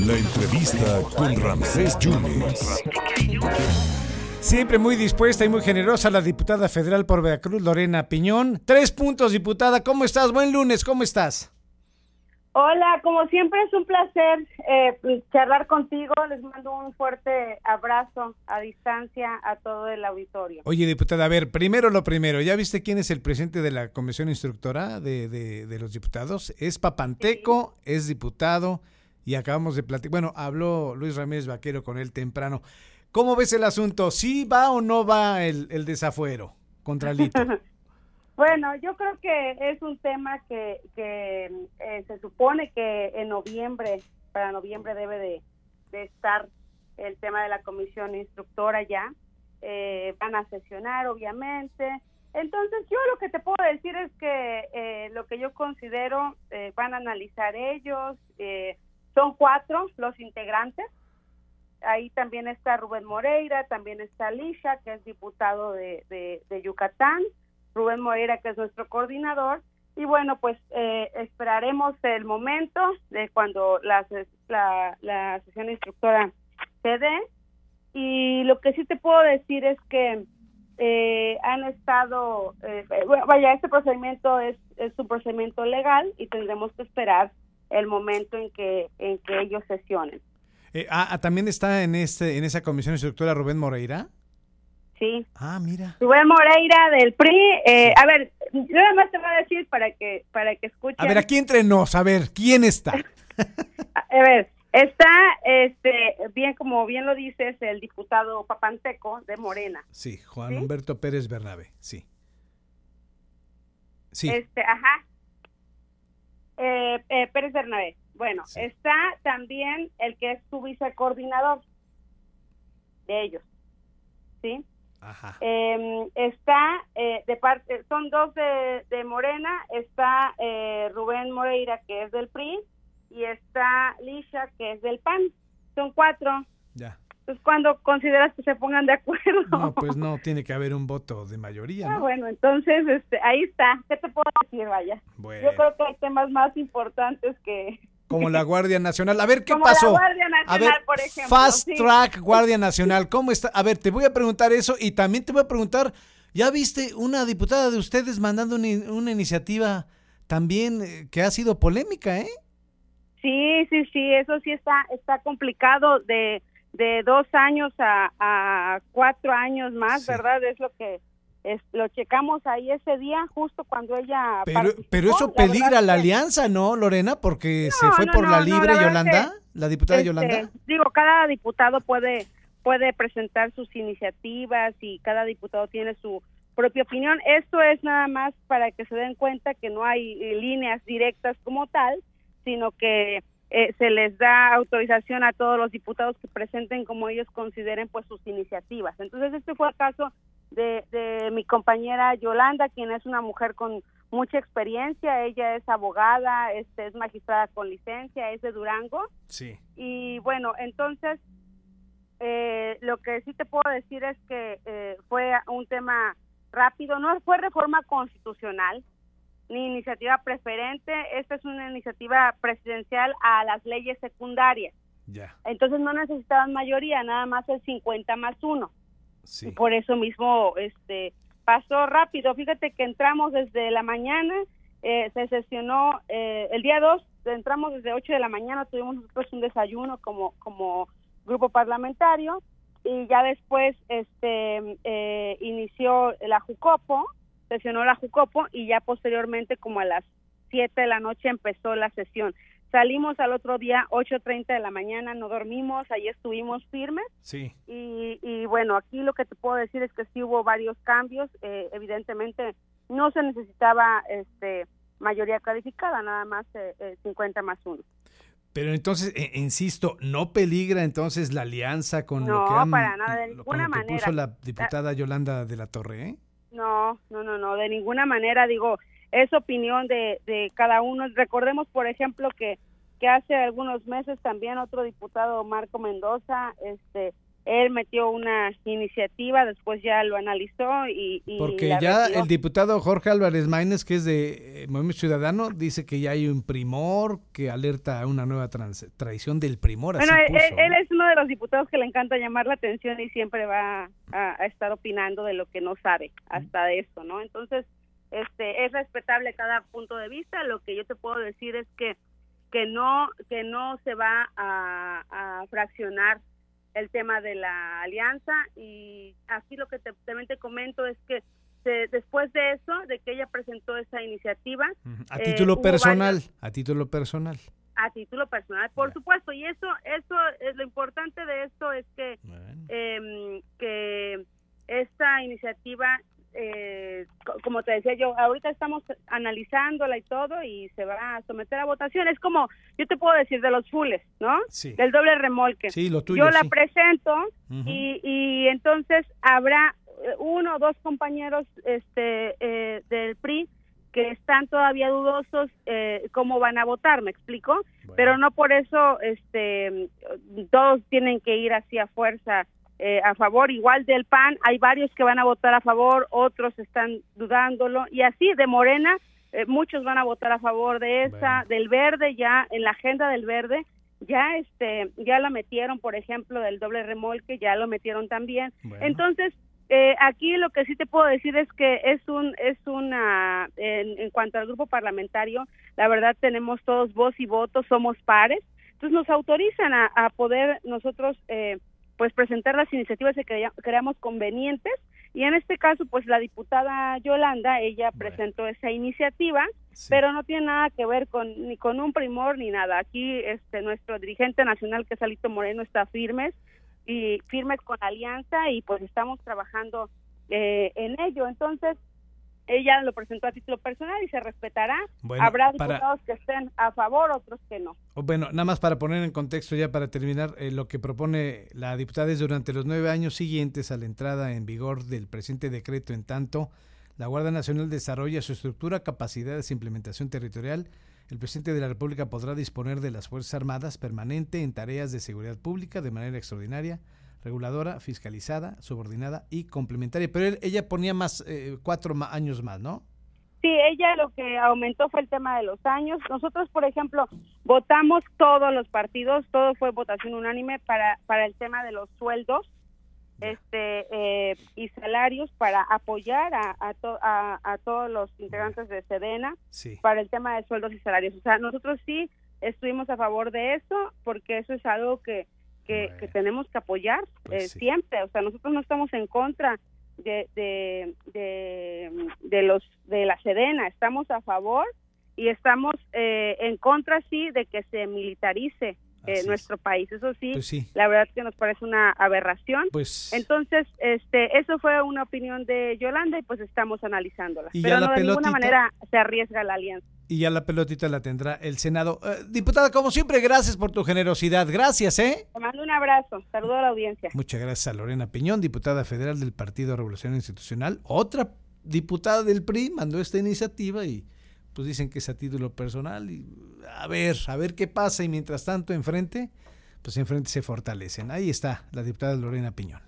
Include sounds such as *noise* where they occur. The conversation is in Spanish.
La entrevista con Ramsés Yunes. Siempre muy dispuesta y muy generosa la diputada federal por Veracruz, Lorena Piñón. Tres puntos, diputada. ¿Cómo estás? Buen lunes, ¿cómo estás? Hola, como siempre es un placer eh, charlar contigo. Les mando un fuerte abrazo a distancia a todo el auditorio. Oye, diputada, a ver, primero lo primero. ¿Ya viste quién es el presidente de la comisión instructora de, de, de los diputados? Es Papanteco, es diputado y acabamos de platicar. Bueno, habló Luis Ramírez Vaquero con él temprano. ¿Cómo ves el asunto? ¿Sí va o no va el, el desafuero contra *laughs* Lito? Bueno, yo creo que es un tema que, que eh, se supone que en noviembre, para noviembre debe de, de estar el tema de la comisión instructora ya. Eh, van a sesionar, obviamente. Entonces, yo lo que te puedo decir es que eh, lo que yo considero eh, van a analizar ellos. Eh, son cuatro los integrantes ahí también está Rubén Moreira, también está Lisha, que es diputado de, de, Yucatán, Rubén Moreira, que es nuestro coordinador, y bueno, pues eh, esperaremos el momento de cuando la, la, sesión instructora se dé, y lo que sí te puedo decir es que eh, han estado, eh, vaya, este procedimiento es, es un procedimiento legal y tendremos que esperar el momento en que, en que ellos sesionen. Eh, ah, ah, también está en este en esa comisión instructora Rubén Moreira. Sí. Ah, mira. Rubén Moreira del PRI. Eh, A ver, yo nada más te voy a decir para que para que escuchen. A ver, aquí entre nos, a ver, ¿quién está? *laughs* a ver, está, este, bien como bien lo dices, el diputado Papanteco de Morena. Sí, Juan ¿Sí? Humberto Pérez Bernabe, sí. Sí. Este, ajá. Eh, eh, Pérez Bernabe. Bueno, sí. está también el que es su vicecoordinador de ellos, ¿sí? Ajá. Eh, está eh, de parte, son dos de, de Morena, está eh, Rubén Moreira que es del PRI y está Lisha que es del PAN, son cuatro. Ya. Entonces, ¿cuándo consideras que se pongan de acuerdo? No, pues no, tiene que haber un voto de mayoría, ¿no? Ah, bueno, entonces, este, ahí está. ¿Qué te puedo decir, vaya? Bueno. Yo creo que hay temas más importantes que, como la Guardia Nacional. A ver, ¿qué Como pasó? La Guardia Nacional, a ver, por ejemplo. Fast sí. Track Guardia Nacional, ¿cómo está? A ver, te voy a preguntar eso y también te voy a preguntar, ¿ya viste una diputada de ustedes mandando una, una iniciativa también eh, que ha sido polémica, eh? Sí, sí, sí, eso sí está, está complicado de, de dos años a, a cuatro años más, Sí. ¿verdad? Es lo que es, lo checamos ahí ese día, justo cuando ella Pero, pero eso peligra la alianza, ¿no, Lorena? Porque se fue no, por no, la libre la Yolanda, la diputada Este, Yolanda. Digo, cada diputado puede puede presentar sus iniciativas y cada diputado tiene su propia opinión. Esto es nada más para que se den cuenta que no hay eh, líneas directas como tal, sino que eh, se les da autorización a todos los diputados que presenten como ellos consideren pues sus iniciativas. Entonces este fue el caso de, de mi compañera Yolanda, quien es una mujer con mucha experiencia, ella es abogada, este, es magistrada con licencia, es de Durango Sí. y bueno, entonces eh, lo que sí te puedo decir es que eh, fue un tema rápido, no fue reforma constitucional ni iniciativa preferente, esta es una iniciativa presidencial a las leyes secundarias. Ya. Entonces no necesitaban mayoría, nada más el 50 más uno. Y por eso mismo este pasó rápido. Fíjate que entramos desde la mañana, eh, se sesionó eh, el día 2, entramos desde 8 de la mañana, tuvimos nosotros un desayuno como, como grupo parlamentario y ya después este eh, inició la Jucopo, sesionó la Jucopo y ya posteriormente como a las 7 de la noche empezó la sesión. Salimos al otro día 8.30 de la mañana, no dormimos, ahí estuvimos firmes Sí. y, y bueno, aquí lo que te puedo decir es que sí hubo varios cambios. Eh, evidentemente no se necesitaba este mayoría calificada, nada más eh, eh, 50 más 1. Pero entonces, eh, insisto, ¿no peligra entonces la alianza con lo No, que han- para nada, de lo- ninguna lo que manera. puso la diputada Yolanda de la Torre, eh? No, no, no, no, de ninguna manera, digo, es opinión de, de cada uno. Recordemos, por ejemplo, que, que hace algunos meses también otro diputado, Marco Mendoza, este él metió una iniciativa, después ya lo analizó y... Porque ya el diputado Jorge Álvarez Maínez, que es de eh, Movimiento Ciudadano, dice que ya hay un primor que alerta a una nueva traición del primor. Bueno, él, es uno de los diputados que le encanta llamar la atención y siempre va a, estar opinando de lo que no sabe, hasta de eso, ¿no? Entonces, este es respetable cada punto de vista. Lo que yo te puedo decir es que que no que no se va a, a fraccionar el tema de la alianza y aquí lo que te, también te comento es que después de eso, de que ella presentó esa iniciativa. A título eh, personal, a título personal. A título personal, por supuesto, y eso, eso es lo importante de esto es que, em, que esta iniciativa eh, como te decía yo, ahorita estamos analizándola y todo y se va a someter a votación. Es como, yo te puedo decir de los fules, ¿no? Sí. Del doble remolque. Sí, lo tuyo, yo la presento y, y entonces habrá eh, uno o dos compañeros este eh, del PRI que están todavía dudosos eh, cómo van a votar, ¿me explico? Pero no por eso este todos tienen que ir así a fuerza eh, a favor, igual del PAN, hay varios que van a votar a favor, otros están dudándolo, y así de Morena, eh, muchos van a votar a favor de esa, del verde, ya en la agenda del verde, ya este, ya la metieron, por ejemplo, del doble remolque, ya lo metieron también. Entonces, eh, aquí lo que sí te puedo decir es que es un, es una, en, cuanto al grupo parlamentario, la verdad tenemos todos voz y voto, somos pares, entonces nos autorizan a, a poder nosotros eh, pues presentar las iniciativas que creamos convenientes. Y en este caso pues la diputada Yolanda ella presentó esa iniciativa pero no tiene nada que ver con ni con un primor ni nada. Aquí este nuestro dirigente nacional que es Alito Moreno está firmes y firmes con alianza y pues estamos trabajando eh, en ello. Entonces ella lo presentó a título personal y se respetará. Habrá diputados que estén a favor, otros que no. Oh, bueno, nada más para poner en contexto ya para terminar, eh, lo que propone la diputada es durante los nueve años siguientes a la entrada en vigor del presente decreto, en tanto la Guardia Nacional desarrolla su estructura, capacidades e implementación territorial, el presidente de la República podrá disponer de las Fuerzas Armadas permanente en tareas de seguridad pública de manera extraordinaria, reguladora, fiscalizada, subordinada y complementaria. Pero ella ponía más, eh, cuatro años más, ¿no? Sí, ella lo que aumentó fue el tema de los años. Nosotros, por ejemplo, votamos todos los partidos, todo fue votación unánime para, para el tema de los sueldos este eh, y salarios para apoyar a, a, a, todos los integrantes de Sedena para el tema de sueldos y salarios. O sea, nosotros sí estuvimos a favor de eso porque eso es algo que que, tenemos que apoyar pues eh, siempre. O sea, nosotros no estamos en contra de, de, de, los de la Sedena, estamos a favor y estamos eh, en contra sí de que se militarice eh, nuestro país. Eso sí, pues sí, la verdad que nos parece una aberración. Pues Entonces, este, eso fue una opinión de Yolanda y pues estamos analizándola. Pero no de ninguna manera se arriesga la alianza y ya la pelotita la tendrá el Senado. Eh, diputada, como siempre, gracias por tu generosidad. Gracias, ¿eh? Te mando un abrazo. Saludo a la audiencia. Muchas gracias a Lorena Piñón, diputada federal del Partido Revolución Institucional. Otra diputada del PRI mandó esta iniciativa y pues dicen que es a título personal. Y a ver, a ver qué pasa. Y mientras tanto, enfrente, pues enfrente se fortalecen. Ahí está la diputada Lorena Piñón.